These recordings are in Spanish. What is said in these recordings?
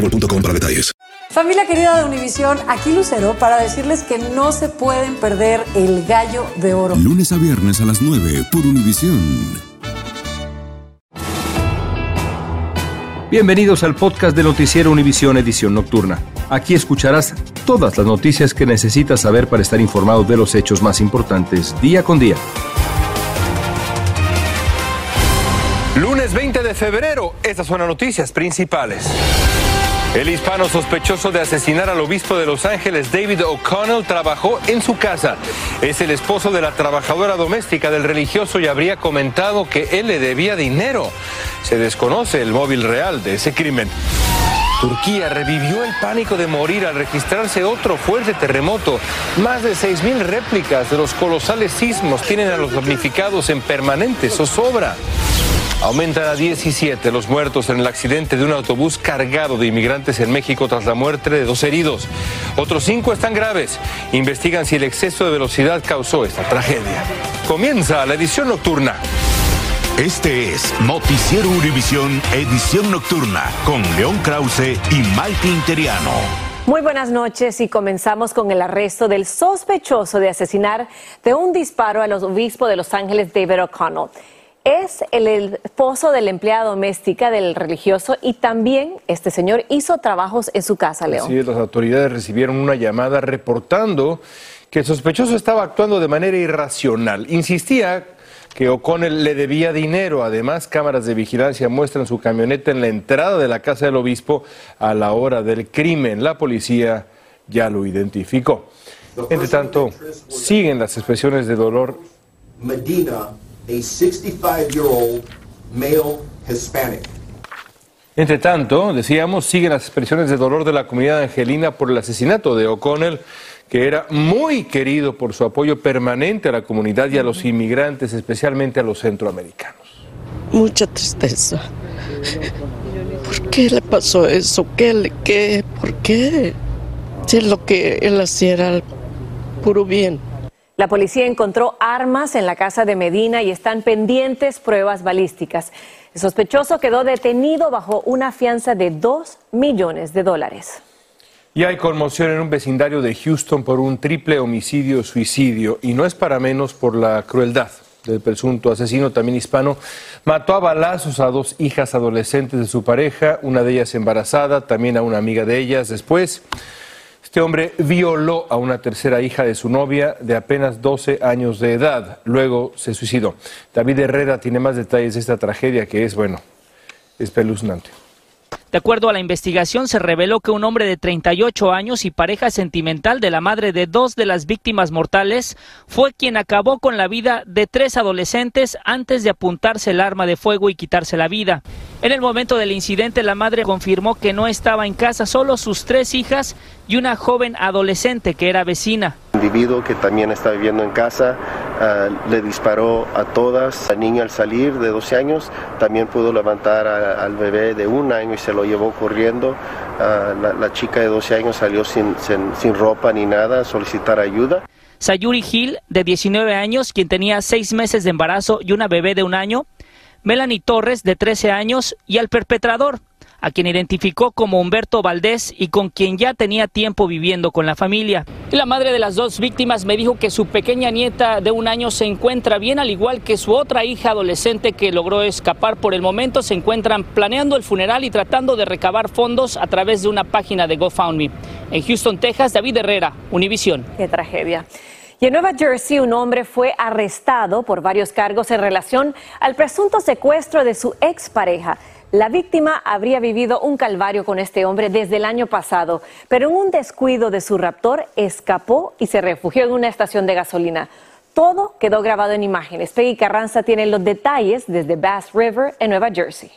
boostmobile.com para detalles. Familia querida de Univisión, aquí Lucero para decirles que no se pueden perder el gallo de oro. Lunes a viernes a las 9 por Univisión. Bienvenidos al podcast de Noticiero Univisión Edición Nocturna. Aquí escucharás todas las noticias que necesitas saber para estar informado de los hechos más importantes día con día. Lunes 20 de febrero, estas son las noticias principales. El hispano sospechoso de asesinar al obispo de Los Ángeles, David O'Connell, trabajó en su casa. Es el esposo de la trabajadora doméstica del religioso y habría comentado que él le debía dinero. Se desconoce el móvil real de ese crimen. Turquía revivió el pánico de morir al registrarse otro fuerte terremoto. Más de 6.000 réplicas de los colosales sismos tienen a los damnificados en permanente zozobra. Aumentan a 17 los muertos en el accidente de un autobús cargado de inmigrantes en México tras la muerte de dos heridos. Otros cinco están graves. Investigan si el exceso de velocidad causó esta tragedia. Comienza la edición nocturna. Este es Noticiero Univisión Edición Nocturna con León Krause y Mike Interiano. Muy buenas noches y comenzamos con el arresto del sospechoso de asesinar de un disparo al obispo de Los Ángeles, David O'Connell es el esposo de la empleada doméstica del religioso y también este señor hizo trabajos en su casa, León. Sí, las autoridades recibieron una llamada reportando que el sospechoso estaba actuando de manera irracional. Insistía que O'Connell le debía dinero. Además, cámaras de vigilancia muestran su camioneta en la entrada de la casa del obispo a la hora del crimen. La policía ya lo identificó. Entre tanto, siguen las expresiones de dolor. Medina a 65-year-old male Hispanic. Entre tanto, decíamos, siguen las expresiones de dolor de la comunidad angelina por el asesinato de O'Connell, que era muy querido por su apoyo permanente a la comunidad y a los inmigrantes, especialmente a los centroamericanos. Mucha tristeza. ¿Por qué le pasó eso? ¿Qué? qué ¿Por qué? Si es lo que él hacía era puro bien. La policía encontró armas en la casa de Medina y están pendientes pruebas balísticas. El sospechoso quedó detenido bajo una fianza de 2 millones de dólares. Y hay conmoción en un vecindario de Houston por un triple homicidio-suicidio y no es para menos por la crueldad del presunto asesino también hispano. Mató a balazos a dos hijas adolescentes de su pareja, una de ellas embarazada, también a una amiga de ellas. Después este hombre violó a una tercera hija de su novia de apenas 12 años de edad. Luego se suicidó. David Herrera tiene más detalles de esta tragedia que es, bueno, espeluznante. De acuerdo a la investigación, se reveló que un hombre de 38 años y pareja sentimental de la madre de dos de las víctimas mortales fue quien acabó con la vida de tres adolescentes antes de apuntarse el arma de fuego y quitarse la vida. En el momento del incidente, la madre confirmó que no estaba en casa, solo sus tres hijas y una joven adolescente que era vecina. Individuo que también está viviendo en casa ah, le disparó a todas. La niña al salir de 12 años también pudo levantar al bebé de un año y se lo llevó corriendo. Ah, la, chica de 12 años salió sin, sin, ropa ni nada a solicitar ayuda. Sayuri Hill, de 19 años, quien tenía seis meses de embarazo y una bebé de un año, Melanie Torres, de 13 años, y al perpetrador, a quien identificó como Humberto Valdés y con quien ya tenía tiempo viviendo con la familia. la madre de las dos víctimas me dijo que su pequeña nieta de un año se encuentra bien, al igual que su otra hija adolescente que logró escapar por el momento. Se encuentran planeando el funeral y tratando de recabar fondos a través de una página de GoFundMe. En Houston, Texas, David Herrera, Univision. Qué tragedia. Y en Nueva Jersey un hombre fue arrestado por varios cargos en relación al presunto secuestro de su expareja. La víctima habría vivido un calvario con este hombre desde el año pasado, pero en un descuido de su raptor escapó y se refugió en una estación de gasolina. Todo quedó grabado en imágenes. Peggy Carranza tiene los detalles desde Bass River en Nueva Jersey.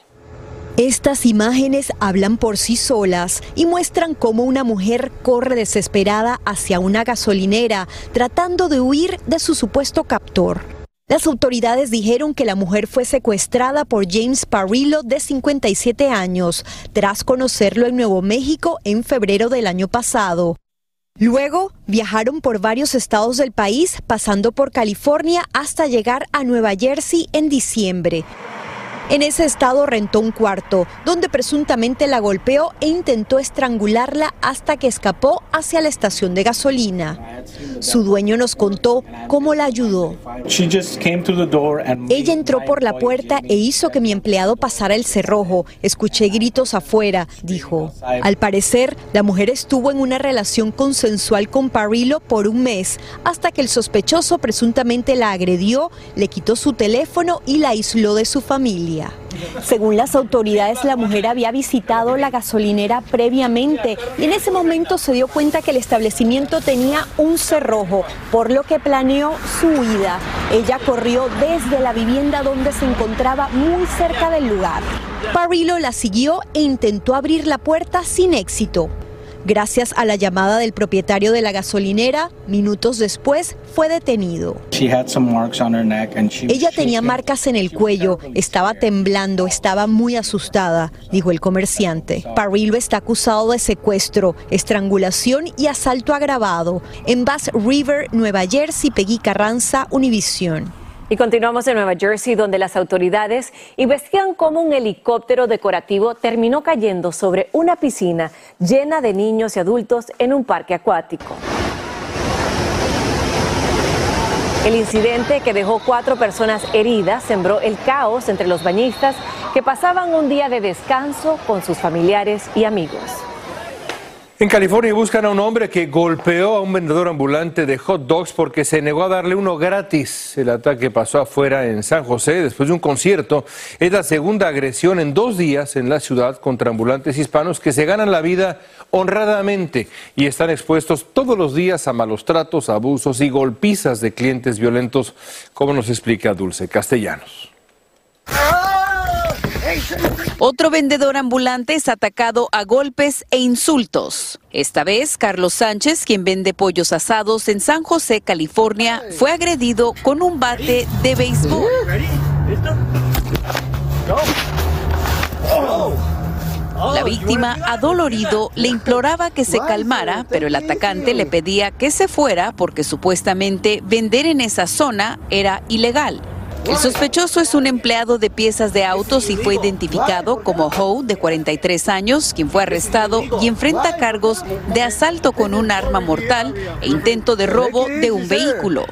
Estas imágenes hablan por sí solas y muestran cómo una mujer corre desesperada hacia una gasolinera tratando de huir de su supuesto captor. Las autoridades dijeron que la mujer fue secuestrada por James Parrillo de 57 años, tras conocerlo en Nuevo México en febrero del año pasado. Luego viajaron por varios estados del país, pasando por California hasta llegar a Nueva Jersey en diciembre. En ese estado rentó un cuarto, donde presuntamente la golpeó e intentó estrangularla hasta que escapó hacia la estación de gasolina. Su dueño nos contó cómo la ayudó. Ella entró por la puerta e hizo que mi empleado pasara el cerrojo. Escuché gritos afuera, dijo. Al parecer, la mujer estuvo en una relación consensual con Parillo por un mes, hasta que el sospechoso presuntamente la agredió, le quitó su teléfono y la aisló de su familia. Según las autoridades, la mujer había visitado la gasolinera previamente y en ese momento se dio cuenta que el establecimiento tenía un cerrojo, por lo que planeó su huida. Ella corrió desde la vivienda donde se encontraba muy cerca del lugar. Parillo la siguió e intentó abrir la puerta sin éxito. Gracias a la llamada del propietario de la gasolinera, minutos después fue detenido. Ella tenía marcas en el cuello, estaba temblando, estaba muy asustada, dijo el comerciante. Parillo está acusado de secuestro, estrangulación y asalto agravado. En Bass River, Nueva Jersey, Peggy Carranza, Univisión. Y continuamos en Nueva Jersey, donde las autoridades investigan cómo un helicóptero decorativo terminó cayendo sobre una piscina llena de niños y adultos en un parque acuático. El incidente que dejó cuatro personas heridas sembró el caos entre los bañistas que pasaban un día de descanso con sus familiares y amigos. En California buscan a un hombre que golpeó a un vendedor ambulante de hot dogs porque se negó a darle uno gratis. El ataque pasó afuera en San José después de un concierto. Es la segunda agresión en dos días en la ciudad contra ambulantes hispanos que se ganan la vida honradamente y están expuestos todos los días a malos tratos, abusos y golpizas de clientes violentos, como nos explica Dulce Castellanos. Otro vendedor ambulante es atacado a golpes e insultos. Esta vez, Carlos Sánchez, quien vende pollos asados en San José, California, fue agredido con un bate de béisbol. La víctima, adolorido, le imploraba que se calmara, pero el atacante le pedía que se fuera porque supuestamente vender en esa zona era ilegal. El sospechoso es un empleado de piezas de autos y fue identificado como Ho, de 43 años, quien fue arrestado y enfrenta cargos de asalto con un arma mortal e intento de robo de un vehículo.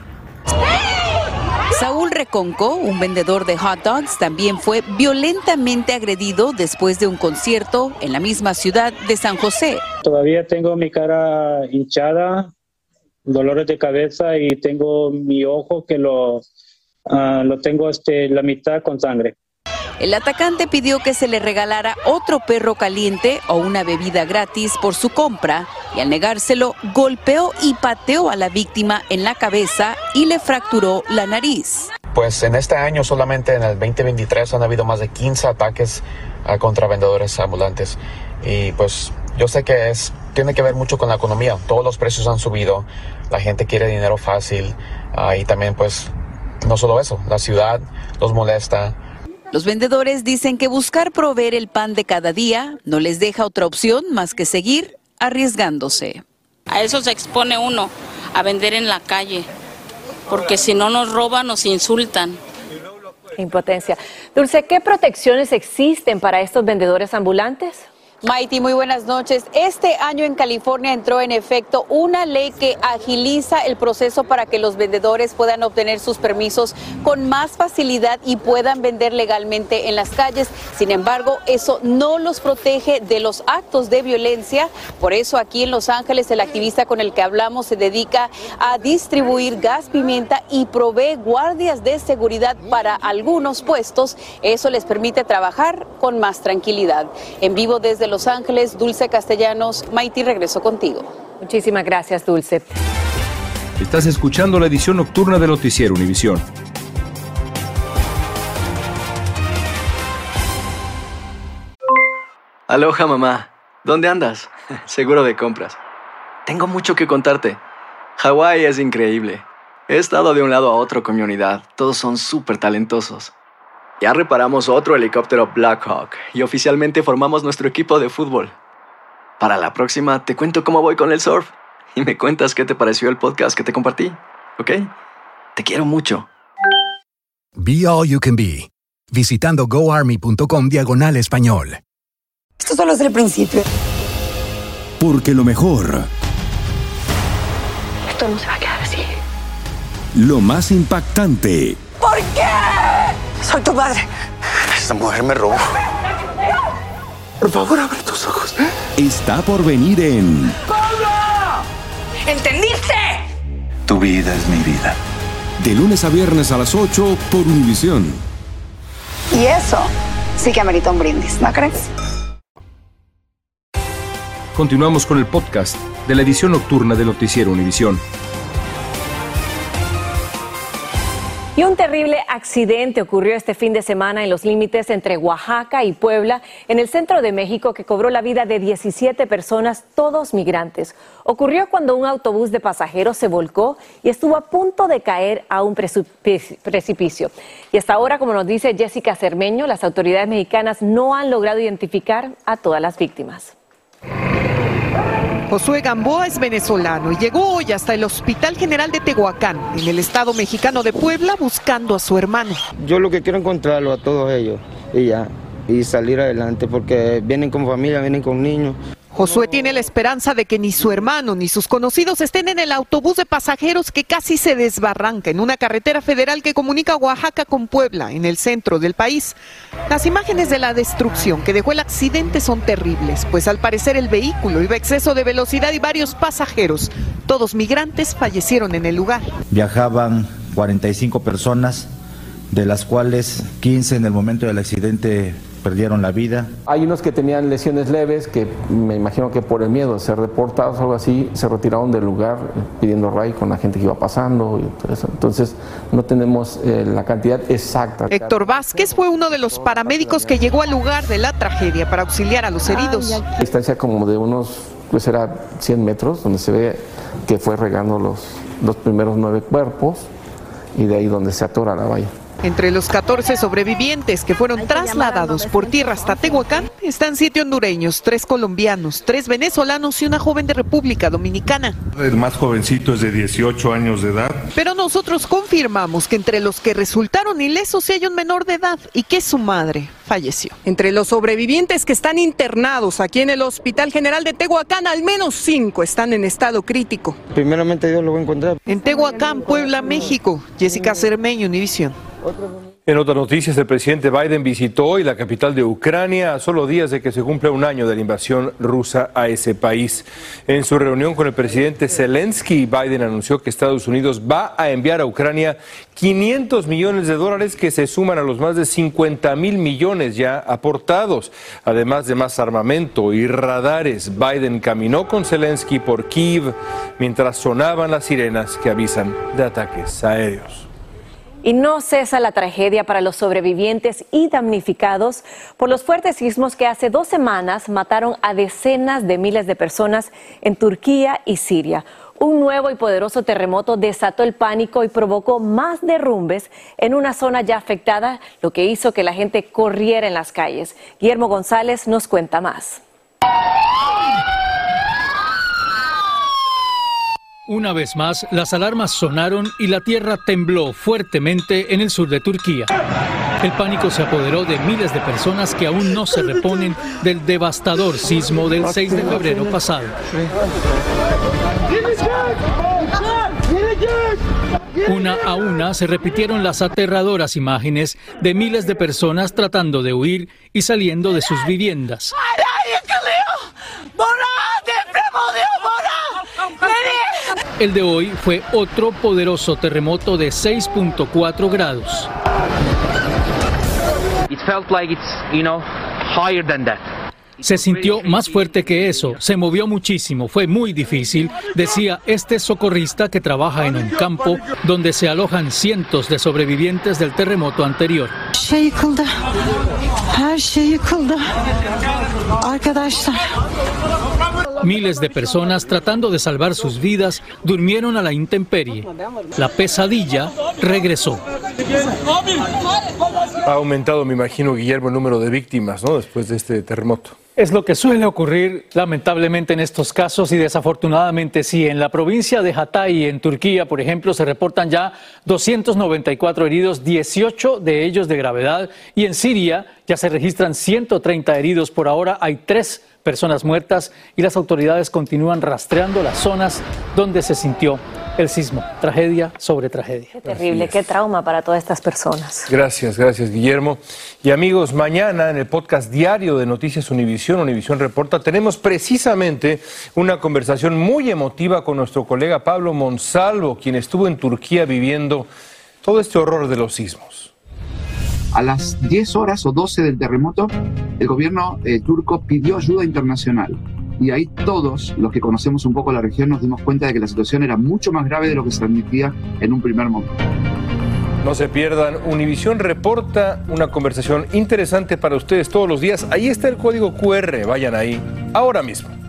Saúl Reconco, un vendedor de hot dogs, también fue violentamente agredido después de un concierto en la misma ciudad de San José. Todavía tengo mi cara hinchada, dolores de cabeza y tengo mi ojo que lo Ah, lo tengo este, la mitad con sangre. El atacante pidió que se le regalara otro perro caliente o una bebida gratis por su compra y al negárselo golpeó y pateó a la víctima en la cabeza y le fracturó la nariz. Pues en este año solamente en el 2023 han habido más de 15 ataques a contra vendedores ambulantes y pues yo sé que es tiene que ver mucho con la economía. Todos los precios han subido, la gente quiere dinero fácil ah, y también pues no solo eso, la ciudad los molesta. Los vendedores dicen que buscar proveer el pan de cada día no les deja otra opción más que seguir arriesgándose. A eso se expone uno, a vender en la calle, porque si no nos roban, nos insultan. Impotencia. Dulce, ¿qué protecciones existen para estos vendedores ambulantes? Maiti, muy buenas noches. Este año en California entró en efecto una ley que agiliza el proceso para que los vendedores puedan obtener sus permisos con más facilidad y puedan vender legalmente en las calles. Sin embargo, eso no los protege de los actos de violencia. Por eso aquí en Los Ángeles el activista con el que hablamos se dedica a distribuir gas pimienta y provee guardias de seguridad para algunos puestos. Eso les permite trabajar con más tranquilidad. En vivo desde los Ángeles, Dulce Castellanos. Maiti, regreso contigo. Muchísimas gracias, Dulce. Estás escuchando la edición nocturna de Noticiero Univisión. Aloha, mamá. ¿Dónde andas? Seguro de compras. Tengo mucho que contarte. Hawái es increíble. He estado de un lado a otro con mi unidad. Todos son súper talentosos. Ya reparamos otro helicóptero Blackhawk y oficialmente formamos nuestro equipo de fútbol. Para la próxima te cuento cómo voy con el surf y me cuentas qué te pareció el podcast que te compartí, ¿ok? Te quiero mucho. Be All You Can Be, visitando goarmy.com diagonal español. Esto solo es el principio. Porque lo mejor, Esto no se va a quedar así. lo más impactante, ¿Por qué? Soy tu madre. Esta mujer me robó. Por favor, abre tus ojos. está por venir en ¡Pablo! ¿Entendiste? Tu vida es mi vida. De lunes a viernes a las 8 por Univisión. Y eso sí que amerita un brindis, ¿no crees? Continuamos con el podcast de la edición nocturna de Noticiero Univisión. Y un terrible accidente ocurrió este fin de semana en los límites entre Oaxaca y Puebla, en el centro de México, que cobró la vida de 17 personas, todos migrantes. Ocurrió cuando un autobús de pasajeros se volcó y estuvo a punto de caer a un precipi- precipicio. Y hasta ahora, como nos dice Jessica Cermeño, las autoridades mexicanas no han logrado identificar a todas las víctimas. Josué Gamboa es venezolano y llegó hoy hasta el Hospital General de Tehuacán, en el estado mexicano de Puebla, buscando a su hermano. Yo lo que quiero encontrarlo a todos ellos y ya, y salir adelante porque vienen con familia, vienen con niños. Josué tiene la esperanza de que ni su hermano ni sus conocidos estén en el autobús de pasajeros que casi se desbarranca en una carretera federal que comunica Oaxaca con Puebla, en el centro del país. Las imágenes de la destrucción que dejó el accidente son terribles, pues al parecer el vehículo iba a exceso de velocidad y varios pasajeros, todos migrantes, fallecieron en el lugar. Viajaban 45 personas, de las cuales 15 en el momento del accidente perdieron la vida. Hay unos que tenían lesiones leves que me imagino que por el miedo de ser reportados o algo así se retiraron del lugar pidiendo ray con la gente que iba pasando y todo eso. Entonces no tenemos eh, la cantidad exacta. Héctor Vázquez fue uno de los paramédicos que llegó al lugar de la tragedia para auxiliar a los heridos. A distancia como de unos, pues era 100 metros, donde se ve que fue regando los, los primeros nueve cuerpos y de ahí donde se atora la valla. Entre los 14 sobrevivientes que fueron trasladados por tierra hasta Tehuacán están siete hondureños, tres colombianos, tres venezolanos y una joven de República Dominicana. El más jovencito es de 18 años de edad. Pero nosotros confirmamos que entre los que resultaron ilesos sí hay un menor de edad y que su madre falleció. Entre los sobrevivientes que están internados aquí en el Hospital General de Tehuacán, al menos cinco están en estado crítico. Primeramente Dios lo va a encontrar. En Tehuacán, Puebla, México, Jessica Cermeño, Univisión. En otras noticias, el presidente Biden visitó hoy la capital de Ucrania a solo días de que se cumpla un año de la invasión rusa a ese país. En su reunión con el presidente Zelensky, Biden anunció que Estados Unidos va a enviar a Ucrania 500 millones de dólares que se suman a los más de 50 mil millones ya aportados. Además de más armamento y radares, Biden caminó con Zelensky por Kiev mientras sonaban las sirenas que avisan de ataques aéreos. Y no cesa la tragedia para los sobrevivientes y damnificados por los fuertes sismos que hace dos semanas mataron a decenas de miles de personas en Turquía y Siria. Un nuevo y poderoso terremoto desató el pánico y provocó más derrumbes en una zona ya afectada, lo que hizo que la gente corriera en las calles. Guillermo González nos cuenta más. Una vez más, las alarmas sonaron y la tierra tembló fuertemente en el sur de Turquía. El pánico se apoderó de miles de personas que aún no se reponen del devastador sismo del 6 de febrero pasado. Una a una se repitieron las aterradoras imágenes de miles de personas tratando de huir y saliendo de sus viviendas. El de hoy fue otro poderoso terremoto de 6.4 grados. Se sintió más fuerte que eso, se movió muchísimo, fue muy difícil, decía este socorrista que trabaja en un campo donde se alojan cientos de sobrevivientes del terremoto anterior. Miles de personas tratando de salvar sus vidas durmieron a la intemperie. La pesadilla regresó. Ha aumentado, me imagino, Guillermo, el número de víctimas ¿no? después de este terremoto. Es lo que suele ocurrir lamentablemente en estos casos y desafortunadamente sí. En la provincia de Hatay, en Turquía, por ejemplo, se reportan ya 294 heridos, 18 de ellos de gravedad. Y en Siria ya se registran 130 heridos. Por ahora hay tres personas muertas y las autoridades continúan rastreando las zonas donde se sintió el sismo. Tragedia sobre tragedia. Qué terrible, qué trauma para todas estas personas. Gracias, gracias Guillermo. Y amigos, mañana en el podcast diario de Noticias Univisión, Univisión Reporta, tenemos precisamente una conversación muy emotiva con nuestro colega Pablo Monsalvo, quien estuvo en Turquía viviendo todo este horror de los sismos. A las 10 horas o 12 del terremoto, el gobierno eh, turco pidió ayuda internacional. Y ahí todos los que conocemos un poco la región nos dimos cuenta de que la situación era mucho más grave de lo que se admitía en un primer momento. No se pierdan, Univisión reporta una conversación interesante para ustedes todos los días. Ahí está el código QR, vayan ahí ahora mismo.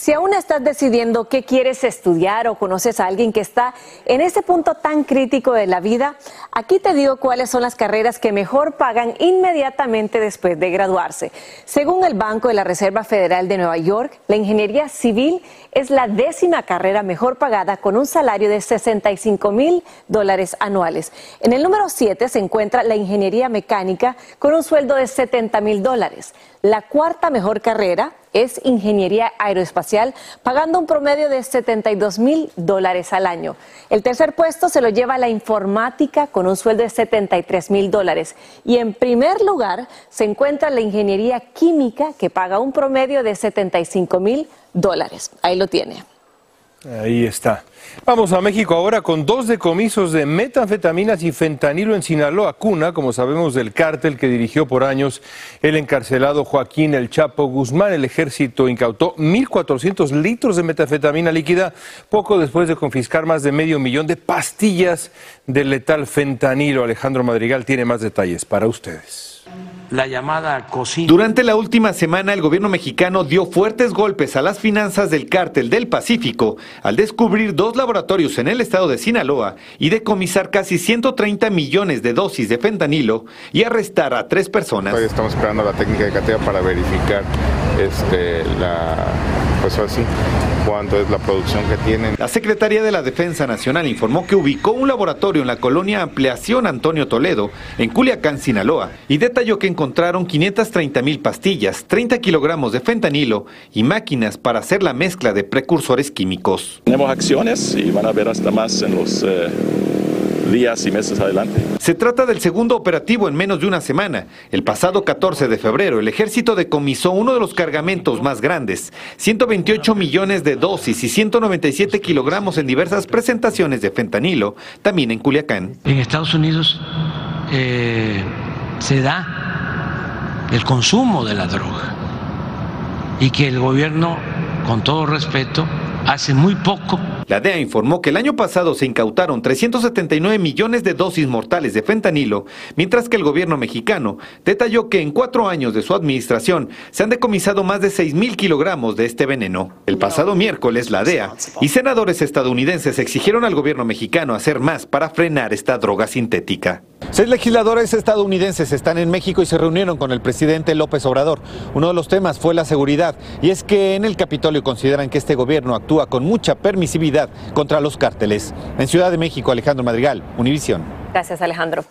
Si aún estás decidiendo qué quieres estudiar o conoces a alguien que está en ese punto tan crítico de la vida, aquí te digo cuáles son las carreras que mejor pagan inmediatamente después de graduarse. Según el Banco de la Reserva Federal de Nueva York, la ingeniería civil es la décima carrera mejor pagada con un salario de 65 mil dólares anuales. En el número 7 se encuentra la ingeniería mecánica con un sueldo de 70 mil dólares. La cuarta mejor carrera es ingeniería aeroespacial, pagando un promedio de 72 mil dólares al año. El tercer puesto se lo lleva la informática con un sueldo de 73 mil dólares. Y en primer lugar se encuentra la ingeniería química, que paga un promedio de 75 mil dólares. Ahí lo tiene. Ahí está. Vamos a México ahora con dos decomisos de metanfetaminas y fentanilo en Sinaloa, cuna, como sabemos, del cártel que dirigió por años el encarcelado Joaquín El Chapo Guzmán. El ejército incautó 1.400 litros de metanfetamina líquida poco después de confiscar más de medio millón de pastillas de letal fentanilo. Alejandro Madrigal tiene más detalles para ustedes la llamada cocina. Durante la última semana, el gobierno mexicano dio fuertes golpes a las finanzas del cártel del Pacífico al descubrir dos laboratorios en el estado de Sinaloa y decomisar casi 130 millones de dosis de fentanilo y arrestar a tres personas. Hoy estamos esperando la técnica de cateo para verificar este, la, pues así, cuánto es la producción que tienen. La Secretaría de la Defensa Nacional informó que ubicó un laboratorio en la colonia Ampliación Antonio Toledo, en Culiacán, Sinaloa, y detalló que encontraron 530 mil pastillas, 30 kilogramos de fentanilo y máquinas para hacer la mezcla de precursores químicos. Tenemos acciones y van a ver hasta más en los... Eh, días y meses adelante. Se trata del segundo operativo en menos de una semana. El pasado 14 de febrero, el ejército decomisó uno de los cargamentos más grandes, 128 millones de dosis y 197 kilogramos en diversas presentaciones de fentanilo, también en Culiacán. En Estados Unidos eh, se da el consumo de la droga y que el gobierno, con todo respeto, hace muy poco. La DEA informó que el año pasado se incautaron 379 millones de dosis mortales de fentanilo, mientras que el gobierno mexicano detalló que en cuatro años de su administración se han decomisado más de 6 mil kilogramos de este veneno. El pasado miércoles, la DEA y senadores estadounidenses exigieron al gobierno mexicano hacer más para frenar esta droga sintética. Seis legisladores estadounidenses están en México y se reunieron con el presidente López Obrador. Uno de los temas fue la seguridad y es que en el Capitolio consideran que este gobierno actúa con mucha permisividad contra los cárteles. En Ciudad de México, Alejandro Madrigal, Univisión. Gracias, Alejandro.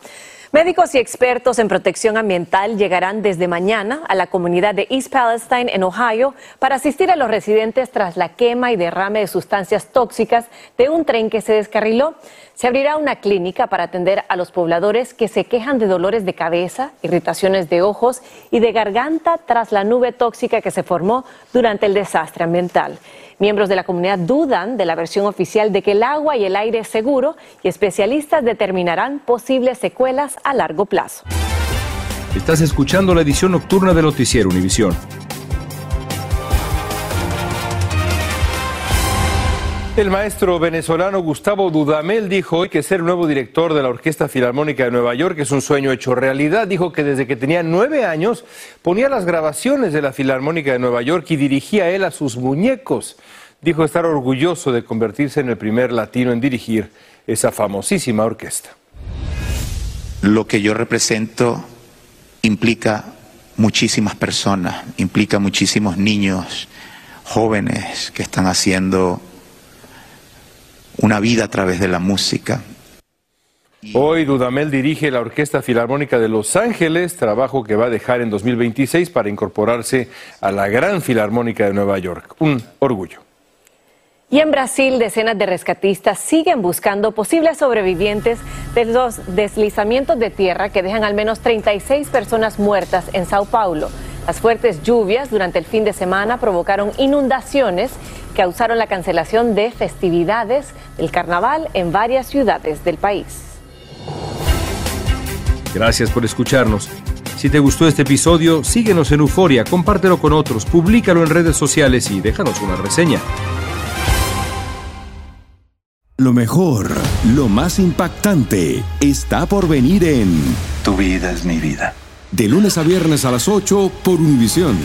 Médicos y expertos en protección ambiental llegarán desde mañana a la comunidad de East Palestine en Ohio para asistir a los residentes tras la quema y derrame de sustancias tóxicas de un tren que se descarriló. Se abrirá una clínica para atender a los pobladores que se quejan de dolores de cabeza, irritaciones de ojos y de garganta tras la nube tóxica que se formó durante el desastre ambiental. Miembros de la comunidad dudan de la versión oficial de que el agua y el aire es seguro y especialistas determinarán posibles secuelas a largo plazo. Estás escuchando la edición nocturna de Noticiero Univisión. El maestro venezolano Gustavo Dudamel dijo hoy que ser nuevo director de la Orquesta Filarmónica de Nueva York es un sueño hecho realidad. Dijo que desde que tenía nueve años ponía las grabaciones de la Filarmónica de Nueva York y dirigía él a sus muñecos. Dijo estar orgulloso de convertirse en el primer latino en dirigir esa famosísima orquesta. Lo que yo represento implica muchísimas personas, implica muchísimos niños, jóvenes que están haciendo una vida a través de la música. Hoy Dudamel dirige la Orquesta Filarmónica de Los Ángeles, trabajo que va a dejar en 2026 para incorporarse a la Gran Filarmónica de Nueva York. Un orgullo. Y en Brasil, decenas de rescatistas siguen buscando posibles sobrevivientes de los deslizamientos de tierra que dejan al menos 36 personas muertas en Sao Paulo. Las fuertes lluvias durante el fin de semana provocaron inundaciones causaron la cancelación de festividades del carnaval en varias ciudades del país. Gracias por escucharnos. Si te gustó este episodio, síguenos en Euforia, compártelo con otros, públicalo en redes sociales y déjanos una reseña. Lo mejor, lo más impactante, está por venir en Tu vida es mi vida. De lunes a viernes a las 8 por Univisión.